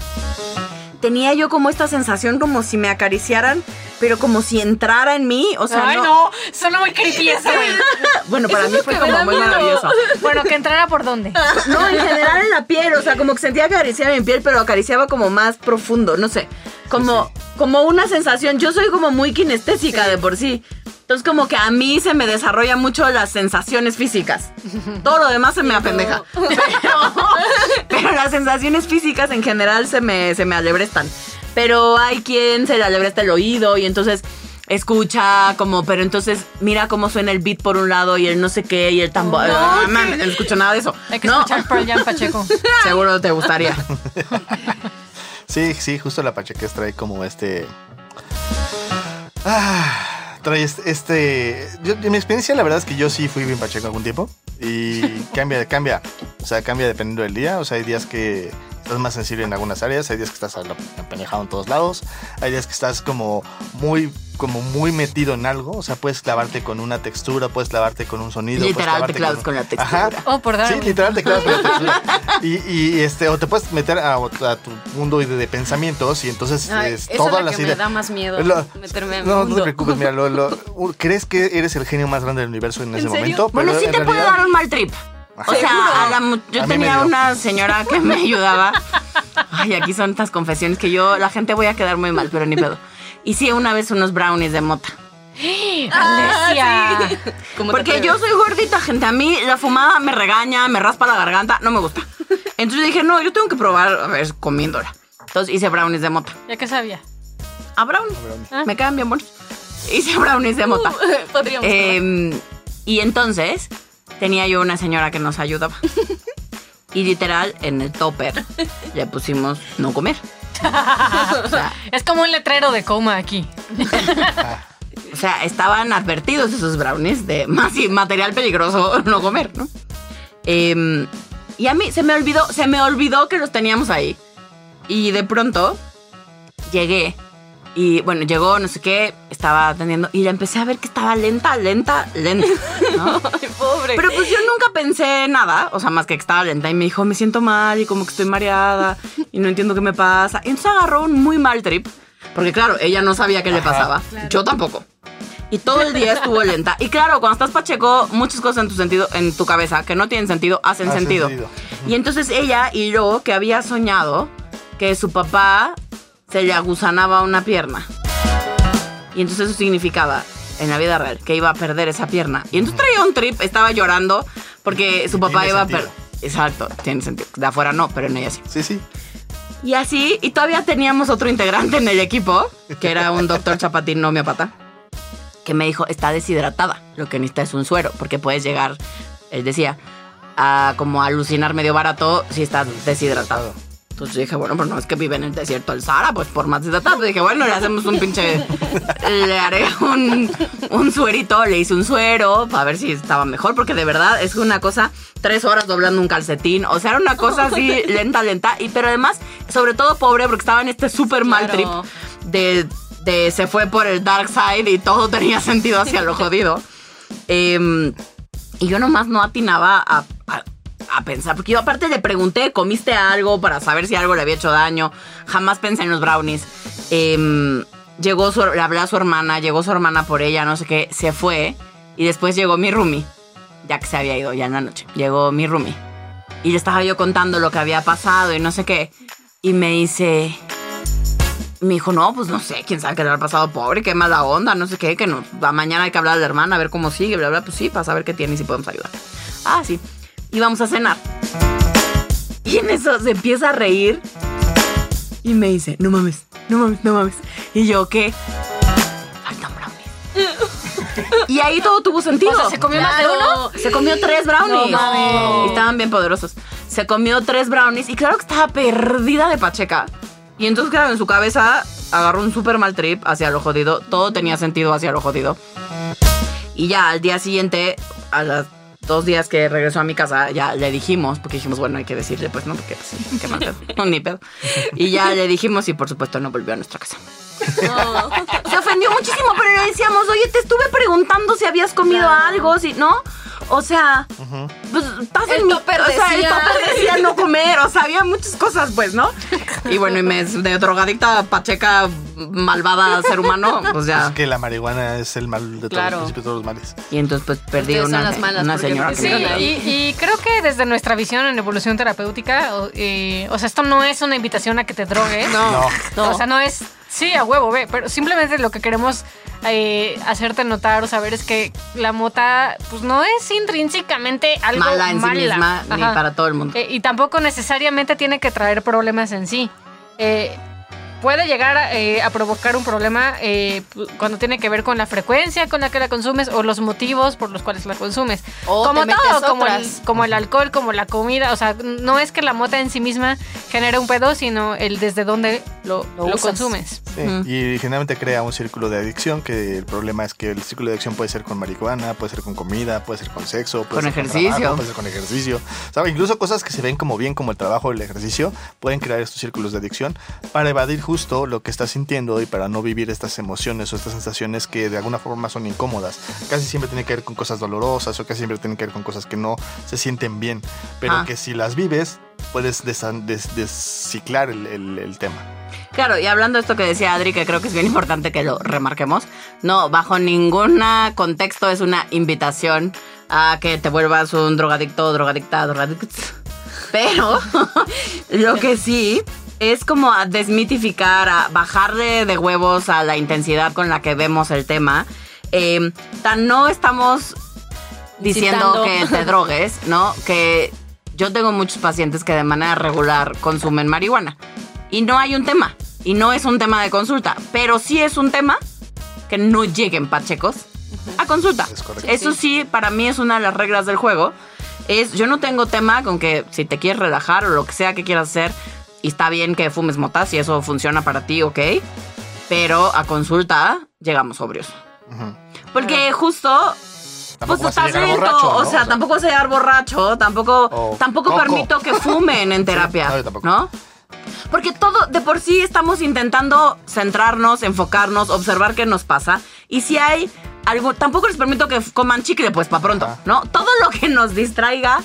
tenía yo como esta sensación como si me acariciaran, pero como si entrara en mí. O sea, Ay, no. no. Suena muy creepy eso, güey. Bueno, para Eso mí fue como muy maravilloso. Bueno, que entrara por dónde. No, en general en la piel, o sea, como que sentía que acariciaba mi piel, pero acariciaba como más profundo, no sé. Como, como una sensación. Yo soy como muy kinestésica de por sí. Entonces, como que a mí se me desarrolla mucho las sensaciones físicas. Todo lo demás se me apendeja. Pero, pero las sensaciones físicas en general se me, se me alebrestan. Pero hay quien se le alebresta el oído y entonces escucha como, pero entonces mira cómo suena el beat por un lado y el no sé qué y el tambor. No, Ah, no escucho nada de eso. Hay que No. escuchar Pearl Jam Pacheco. Seguro te gustaría. Sí, sí, justo la Pacheques trae como este. Ah, trae este. yo, en mi experiencia, la verdad es que yo sí fui bien Pacheco algún tiempo. Y cambia, cambia. O sea, cambia dependiendo del día. O sea, hay días que estás más sensible en algunas áreas, hay días que estás empenejado en todos lados, hay días que estás como muy como muy metido en algo, o sea, puedes clavarte con una textura, puedes clavarte con un sonido. Literal, te clavas con la textura. Ajá. Oh, por dar. Sí, literal te clavas con la textura. Y, y, este, o te puedes meter a, a tu mundo de, de pensamientos y entonces Ay, es todas las que me ideas. da más miedo, Lo- meterme en mi no, no mundo. te preocupes, mira, lo- lo- crees que eres el genio más grande del universo en, ese serio? momento. Bueno, pero sí en te puede realidad- dar un mal trip. O sea, a la mu- yo A tenía una señora que me ayudaba. Ay, aquí son estas confesiones que yo, la gente voy a quedar muy mal, pero ni pedo. Hice una vez unos brownies de mota. Alesia. ¿Cómo te Porque yo soy gordita, gente. A mí la fumada me regaña, me raspa la garganta, no me gusta. Entonces dije, no, yo tengo que probar, a ver, comiéndola. Entonces hice brownies de mota. ¿Ya qué sabía? A brownie. Ah. Me quedan bien buenos. Hice brownies de mota. Podríamos. Eh, y entonces tenía yo una señora que nos ayudaba. Y literal, en el topper le pusimos no comer. O sea, Es como un letrero de coma aquí. o sea, estaban advertidos esos brownies de más y material peligroso no comer, ¿no? Eh, y a mí se me olvidó, se me olvidó que los teníamos ahí. Y de pronto llegué y bueno, llegó, no sé qué, estaba atendiendo y la empecé a ver que estaba lenta, lenta, lenta, ¿no? Ay, pobre. Pero pues yo nunca pensé nada, o sea, más que que estaba lenta y me dijo, me siento mal y como que estoy mareada y no entiendo qué me pasa. Y entonces agarró un muy mal trip, porque claro, ella no sabía qué le pasaba, yo tampoco. Y todo el día estuvo lenta. Y claro, cuando estás pacheco, muchas cosas en tu sentido, en tu cabeza que no tienen sentido, hacen sentido. Y entonces ella y yo, que había soñado que su papá se le agusanaba una pierna. Y entonces eso significaba, en la vida real, que iba a perder esa pierna. Y entonces traía un trip, estaba llorando porque su papá Tiene iba a perder. Exacto, tiene sentido. De afuera no, pero en ella sí. Sí, sí. Y así, y todavía teníamos otro integrante en el equipo, que era un doctor chapatín homeopata, que me dijo, está deshidratada, lo que necesita es un suero, porque puedes llegar, él decía, a como alucinar medio barato si estás deshidratado. Entonces dije, bueno, pues no es que vive en el desierto del Sahara, pues por más deshidratado. Dije, bueno, le hacemos un pinche, le haré un, un suerito, le hice un suero para ver si estaba mejor, porque de verdad es una cosa, tres horas doblando un calcetín, o sea, era una cosa así lenta, lenta, y pero además, sobre todo pobre, porque estaba en este súper mal trip de, de se fue por el dark side y todo tenía sentido hacia lo jodido. Em, y yo nomás no atinaba a, a- a pensar, porque yo aparte le pregunté, ¿comiste algo para saber si algo le había hecho daño? Jamás pensé en los brownies. Em, llegó su, le hablé a su hermana, llegó su hermana por ella, no sé qué, se fue. Y después llegó mi roomie, ya que se había ido ya en la noche. Llegó mi roomie. Y le estaba yo contando lo que había pasado y no sé qué. Y me dice, me dijo, no, pues no sé, quién sabe qué le habrá pasado, pobre, qué mala onda, no sé qué, que no, mañana hay que hablar a la hermana, a ver cómo sigue, bla, bla, pues sí, para saber qué tiene y si podemos ayudar. Ah, sí. Y vamos a cenar. Y en eso se empieza a reír y me dice, no mames, no mames, no mames. Y yo, ¿qué? Faltan brownies. Y ahí todo tuvo sentido. O sea, ¿se comió más de Claro, Se comió tres brownies. No mames. Y estaban bien poderosos. Se comió tres brownies y claro que estaba perdida de Pacheca. Y entonces, claro, en su cabeza agarró un súper mal trip hacia lo jodido. Todo tenía sentido hacia lo jodido. Y ya al día siguiente, a los dos días que regresó a mi casa, ya le dijimos, porque dijimos, bueno, hay que decirle, pues no, porque pues, qué mal pedo. No, ni pedo. Y ya le dijimos y por supuesto no volvió a nuestra casa. Se ofendió muchísimo, pero le decíamos, oye, te estuve preguntando si habías comido algo, si, ¿no? O sea, pues estás El en mi- o sea, el no comer, o sea, había muchas cosas, pues, ¿no? Y bueno, y me de drogadicta, pacheca, malvada ser humano, pues ya. Es que la marihuana es el mal de todos, Claro. principio de todos los males. Y entonces pues perdí Ustedes una, las malas una señora que me y, y creo que desde nuestra visión en evolución terapéutica, o, eh, o sea, esto no es una invitación a que te drogues. No. O sea, no es, sí, a huevo, ve, pero simplemente lo que queremos eh, hacerte notar o saber es que la mota, pues no es intrínsecamente algo Mala en sí ni para todo el mundo. Eh, y tampoco necesariamente tiene que traer problemas en sí. Eh, puede llegar a, eh, a provocar un problema eh, cuando tiene que ver con la frecuencia con la que la consumes o los motivos por los cuales la consumes. O como te metes todo, como el, otras. como el alcohol, como la comida. O sea, no es que la mota en sí misma genere un pedo, sino el desde dónde lo, Lo lo usas. consumes. Sí. Y generalmente crea un círculo de adicción, que el problema es que el círculo de adicción puede ser con marihuana, puede ser con comida, puede ser con sexo, puede Con ser ejercicio. trabajo, puede ser con ejercicio. ¿Sabe? Incluso cosas que se ven como bien como el trabajo o el ejercicio pueden crear estos círculos de adicción para evadir justo lo que estás sintiendo y para no vivir estas emociones o estas sensaciones que de alguna forma son incómodas. Casi siempre tiene que ver con cosas dolorosas o casi siempre tiene que ver con cosas que no se sienten bien, pero Ah. que si las vives puedes desan- des- desciclar el- el- el tema. Claro, y hablando de esto que decía Adri, que creo que es bien importante que lo remarquemos, no, bajo ningún contexto es una invitación a que te vuelvas un drogadicto, drogadicta, drogadicto. Pero lo que sí es como a desmitificar, a bajarle de huevos a la intensidad con la que vemos el tema. Eh, tan no estamos diciendo Incitando. que te drogues, ¿no? Que yo tengo muchos pacientes que de manera regular consumen marihuana. Y no hay un tema. Y no es un tema de consulta. Pero sí es un tema que no lleguen pachecos a consulta. Es. Eso sí, para mí es una de las reglas del juego. Es, yo no tengo tema con que si te quieres relajar o lo que sea que quieras hacer, y está bien que fumes motas y eso funciona para ti, ok. Pero a consulta llegamos sobrios. Porque justo Tampoco pues borracho, o ¿no? sea, tampoco vas a llegar borracho, tampoco, tampoco coco. permito que fumen en terapia, no. ¿no? Porque todo, de por sí estamos intentando centrarnos, enfocarnos, observar qué nos pasa. Y si hay algo, tampoco les permito que coman chicle, pues para pronto, Ajá. ¿no? Todo lo que nos distraiga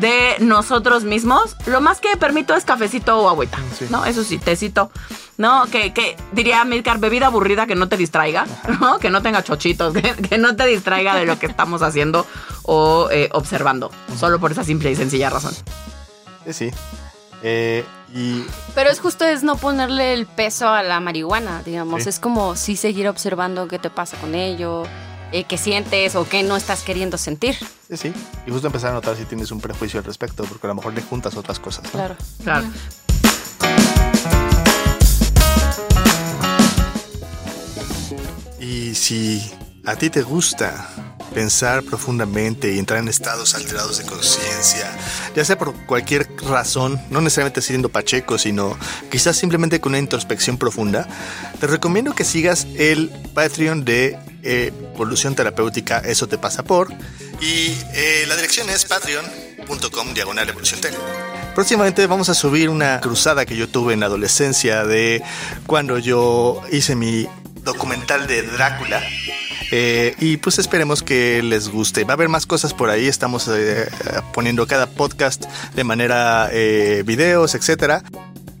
de nosotros mismos, lo más que permito es cafecito o agüita, Sí. ¿no? Eso sí, tecito, ¿no? Que, que diría Milcar, bebida aburrida que no te distraiga, ¿no? Que no tenga chochitos, que, que no te distraiga de lo que estamos haciendo o eh, observando, solo por esa simple y sencilla razón. Sí, sí. Eh, y Pero es justo es no ponerle el peso a la marihuana, digamos. Sí. Es como sí seguir observando qué te pasa con ello, eh, qué sientes o qué no estás queriendo sentir. sí, sí. Y justo empezar a notar si tienes un prejuicio al respecto, porque a lo mejor le juntas otras cosas. ¿no? Claro. Claro. Y si a ti te gusta pensar profundamente y entrar en estados alterados de conciencia, ya sea por cualquier razón, no necesariamente siendo pacheco, sino quizás simplemente con una introspección profunda, te recomiendo que sigas el Patreon de eh, Terapéutica, eso te pasa por, y eh, la dirección es patreon.com diagonal evolución. Próximamente vamos a subir una cruzada que yo tuve en la adolescencia de cuando yo hice mi documental de Drácula. Eh, y pues esperemos que les guste. Va a haber más cosas por ahí. Estamos eh, poniendo cada podcast de manera videos, etcétera.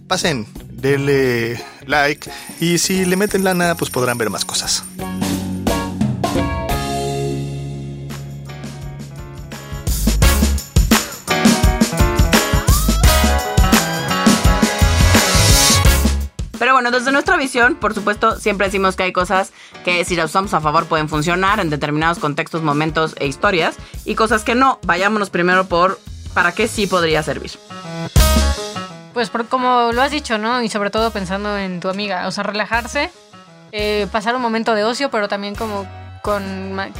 Pasen, denle like y si le meten lana, pues podrán ver más cosas. Bueno, desde nuestra visión, por supuesto, siempre decimos que hay cosas que si las usamos a favor pueden funcionar en determinados contextos, momentos e historias, y cosas que no. Vayámonos primero por para qué sí podría servir. Pues por- como lo has dicho, ¿no? Y sobre todo pensando en tu amiga. O sea, relajarse, eh, pasar un momento de ocio, pero también como con ma-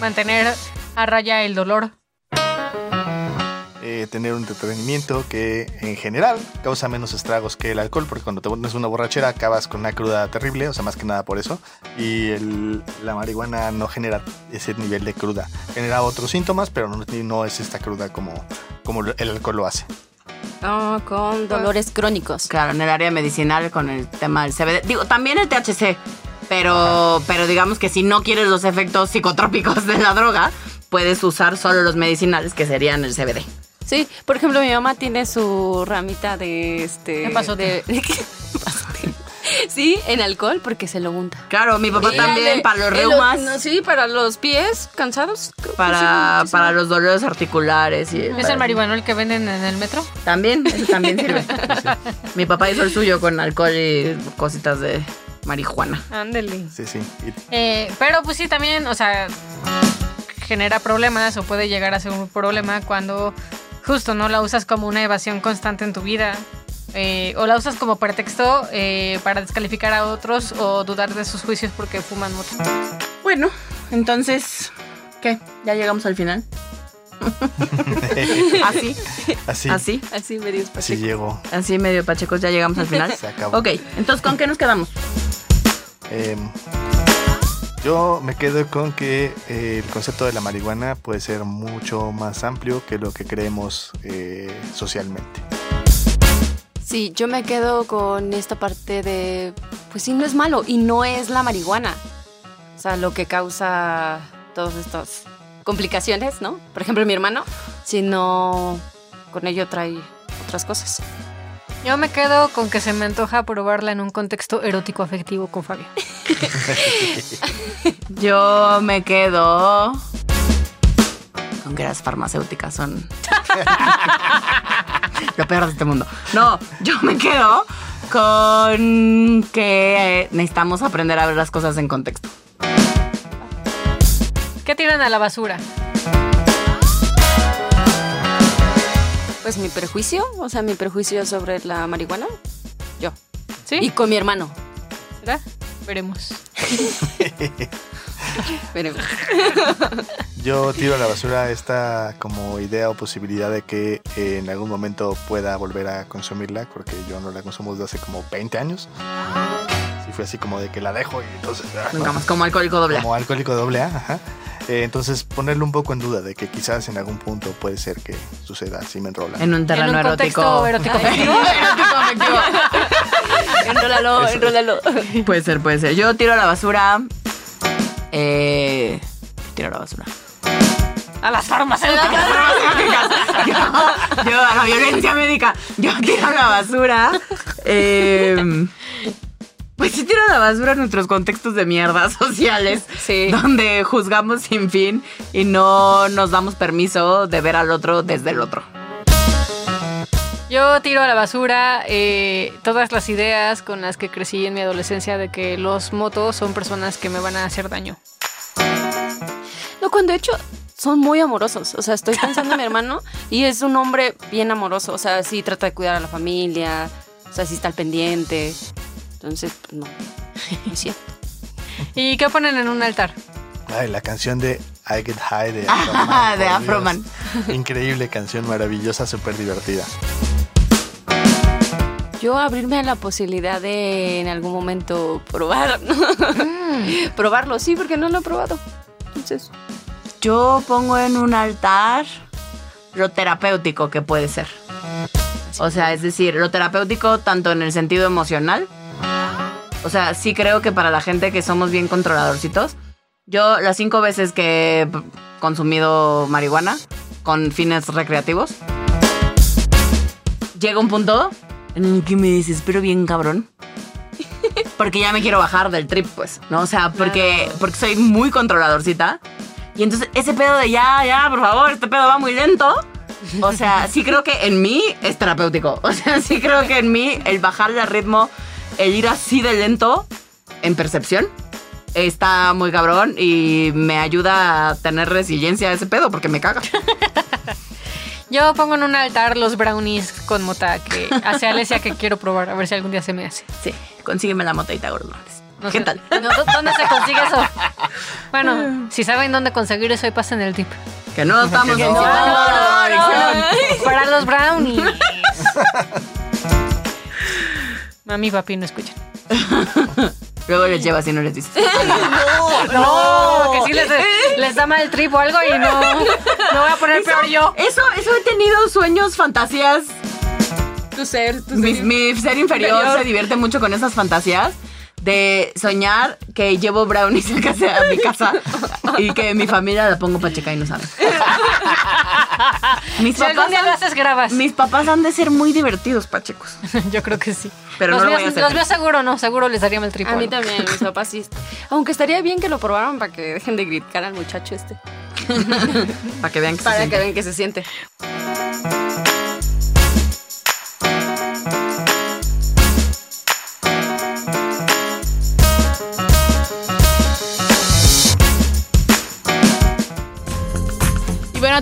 mantener a raya el dolor. Eh, tener un entretenimiento que en general causa menos estragos que el alcohol, porque cuando te pones una borrachera acabas con una cruda terrible, o sea, más que nada por eso. Y el- la marihuana no genera ese nivel de cruda. Genera otros síntomas, pero no, no es esta cruda como, como el alcohol lo hace. Con dolores crónicos. Claro, en el área medicinal con el tema del CBD. Digo, también el THC, pero, pero digamos que si no quieres los efectos psicotrópicos de la droga, puedes usar solo los medicinales que serían el CBD. Sí, por ejemplo, mi mamá tiene su ramita de este. Epazote. de- Epazote. Sí, en alcohol porque se lo unta. Claro, mi papá Sí, también, para los reumas, no, sí, para los pies cansados. para, sí, para los dolores articulares. Y, ¿Es el marihuanol que venden en el metro? También, ese también sirve. Mi papá hizo el suyo con alcohol y cositas de marihuana. Ándele. Sí, sí. Eh, pero pues sí, también, o sea, genera problemas o puede llegar a ser un problema cuando justo no la usas como una evasión constante en tu vida. eh, o la usas como pretexto eh, para descalificar a otros o dudar de sus juicios porque fuman mucho. Bueno, entonces, ¿qué? ¿Ya llegamos al final? ¿Así? así, ¿Así? Así medio así pacheco. llegó. Así medio pachecos, ya llegamos al final. Se acabó. Ok, entonces, ¿con qué nos quedamos? Em, yo me quedo con que eh, el concepto de la marihuana puede ser mucho más amplio que lo que creemos eh, socialmente. Sí, yo me quedo con esta parte de, pues sí, no es malo y no es la marihuana. O sea, lo que causa todas estas complicaciones, ¿no? Por ejemplo, mi hermano, sino con ello trae otras cosas. Yo me quedo con que se me antoja probarla en un contexto erótico afectivo con Fabio. Yo me quedo con que las farmacéuticas son lo peor de este mundo. No, yo me quedo con que necesitamos aprender a ver las cosas en contexto. ¿Qué tiran a la basura? Pues mi prejuicio, o sea, mi prejuicio sobre la marihuana, yo. ¿Sí? Y con mi hermano. ¿Será? Veremos. Pero Yo tiro a la basura esta como idea o posibilidad de que eh, en algún momento pueda volver a consumirla, porque yo no la consumo desde hace como 20 años. Sí fue así como de que la dejo y entonces... ah, Nunca más, como alcohólico doble. A. Como alcohólico doble A, ajá. Eh, entonces ponerlo un poco en duda de que quizás en algún punto puede ser que suceda si me enrola. En un terreno en un erótico. erótico afectivo. erótico afectivo. Enrólalo, enrólalo. Puede ser, puede ser. Yo tiro a la basura. Eh, tiro a la basura. A las farmacéuticas. yo, yo a la violencia médica. Yo tiro a la basura. eh, pues sí tiro a la basura nuestros contextos de mierda sociales. Sí. Donde juzgamos sin fin y no nos damos permiso de ver al otro desde el otro. Yo tiro a la basura eh, todas las ideas con las que crecí en mi adolescencia de que los motos son personas que me van a hacer daño. No, cuando de hecho son muy amorosos. O sea, estoy pensando en mi hermano y es un hombre bien amoroso. O sea, sí trata de cuidar a la familia. O sea, sí está al pendiente. Entonces, pues, no. No es cierto. ¿Y qué ponen en un altar? Ay, la canción de I Get High de Ah, Afroman. de Afroman. Dios. Increíble canción, maravillosa, súper divertida. Yo abrirme a la posibilidad de en algún momento probar. Probarlo, sí, porque no lo he probado. Entonces, Yo pongo en un altar lo terapéutico que puede ser. O sea, es decir, lo terapéutico tanto en el sentido emocional. O sea, sí creo que para la gente que somos bien controladorcitos, yo las cinco veces que he consumido marihuana con fines recreativos, llega un punto que me desespero bien cabrón. Porque ya me quiero bajar del trip, pues, ¿no? O sea, porque, porque soy muy controladorcita. Y entonces ese pedo de ya, ya, por favor, este pedo va muy lento. O sea, sí creo que en mí es terapéutico. O sea, sí creo que en mí el bajarle al ritmo, el ir así de lento, en percepción, está muy cabrón y me ayuda a tener resiliencia a ese pedo porque me caga. Yo pongo en un altar los brownies con mota que hace Alesia que quiero probar, a ver si algún día se me hace. Sí, consígueme la motita, gordones. No ¿Qué sé. tal? No, ¿Dónde se consigue eso? Bueno, si saben dónde conseguir eso, ahí pasen el tip. Que no estamos Que no. adicción. Para los brownies. Mami y papi no escuchan. Luego les llevas y no les dices. No, que sí les, les da mal trip o algo y no, no voy a poner peor yo. Eso, eso he tenido sueños, fantasías. Tu ser, tu Mi, ser. mi ser inferior, Inferior. se divierte mucho con esas fantasías de soñar que llevo brownies a, casa, a mi casa y que mi familia la pongo pacheca y no saben. mis, Si algún día lo haces, grabas. mis papás han de ser muy divertidos, pachecos. Yo creo que sí. Pero los no lo voy a hacer. Los míos seguro no, seguro les daría mal trip. o A mí también, mis papás sí. Aunque estaría bien que lo probaran para que dejen de gritar al muchacho este. Para que vean que se Para siente. que vean que se siente.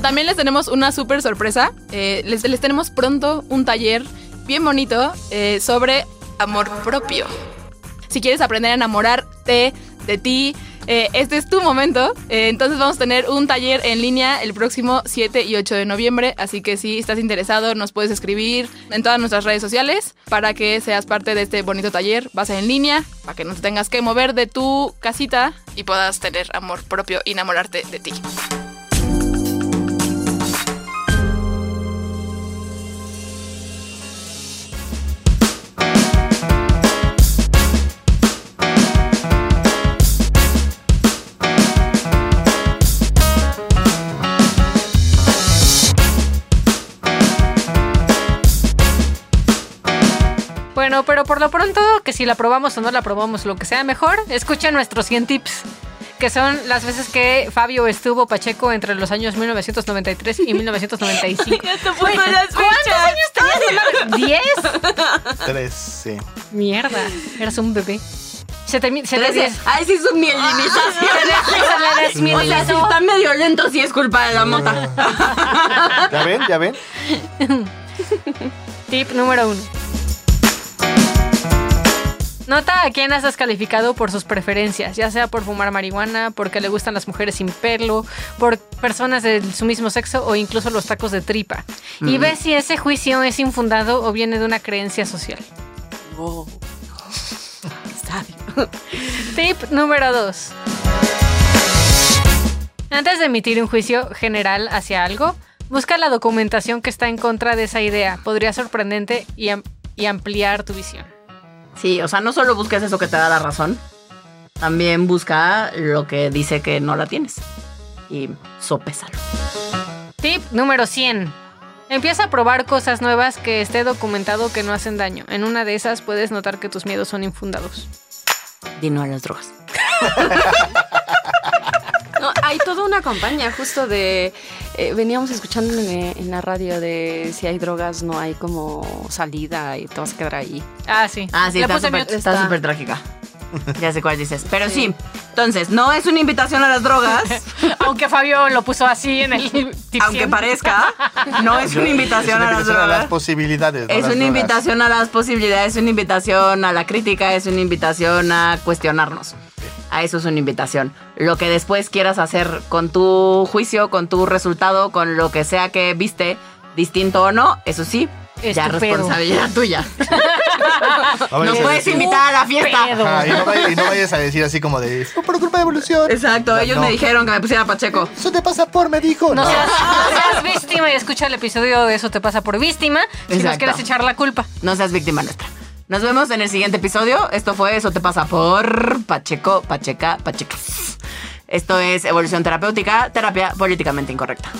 También les tenemos una súper sorpresa. Eh, les, tenemos pronto un taller bien bonito eh, sobre amor propio. Si quieres aprender a enamorarte de ti, eh, este es tu momento. Eh, entonces vamos a tener un taller en línea el próximo 7 y 8 de noviembre. Así que si estás interesado, nos puedes escribir en todas nuestras redes sociales para que seas parte de este bonito taller. Va a ser en línea para que no te tengas que mover de tu casita y puedas tener amor propio y enamorarte de ti. Bueno, pero por lo pronto, que si la probamos o no la probamos, lo que sea mejor, escuchen nuestros 100 tips. Que son las veces que Fabio estuvo Pacheco entre los años 1993 y 1995. Güey, ¿Cuántos años tenías? ¿no? ¿Diez? Tres, sí. Mierda, eras un bebé. Se te, se te. Ay, sí, es un mielinización. Se le está medio lento, sí es culpa de la mota. ¿Ya ven? ¿Ya ven? Tip número uno. Nota a quién has descalificado por sus preferencias, ya sea por fumar marihuana, porque le gustan las mujeres sin pelo, por personas de su mismo sexo o incluso los tacos de tripa. Y ve si ese juicio es infundado o viene de una creencia social. Tip número 2. Antes de emitir un juicio general hacia algo, busca la documentación que está en contra de esa idea. Podría sorprendente y, am- y ampliar tu visión. Sí, o sea, no solo busques eso que te da la razón, también busca lo que dice que no la tienes. Y sopésalo. Tip número 100. Empieza a probar cosas nuevas que esté documentado que no hacen daño. En una de esas puedes notar que tus miedos son infundados. Di no a las drogas. No, hay toda una campaña justo de... eh, veníamos escuchando en, en la radio de si hay drogas no hay como salida y te vas a quedar ahí. Ah, sí. Ah, sí, súper está súper trágica. Ya sé cuál dices. Pero sí. entonces, no es una invitación a las drogas, Aunque Fabio lo puso así en el tip aunque 100. parezca. No es una invitación a las invitación a las drogas. posibilidades. no Es las una drogas. invitación a las posibilidades, es una invitación a la crítica, es una invitación a cuestionarnos. A eso es una invitación. Lo que después quieras hacer con tu juicio, con tu resultado, con lo que sea que viste, distinto o no, eso sí, Es ya tu pedo. responsabilidad tuya. No puedes decir- invitar a la fiesta. Ajá, y, no vayas, y no vayas a decir así como de, fue por culpa de evolución. Exacto, No, ellos no. me dijeron que me pusiera Pacheco. Eso te pasa por, me dijo. No No. seas, no seas víctima y escucha el episodio de Eso te pasa por víctima si nos Exacto. quieres echar la culpa. No seas víctima nuestra. Nos vemos en el siguiente episodio. Esto fue Eso te pasa por Pacheco, Pacheca, Pachecas. Esto es Evolución Terapéutica, terapia políticamente incorrecta.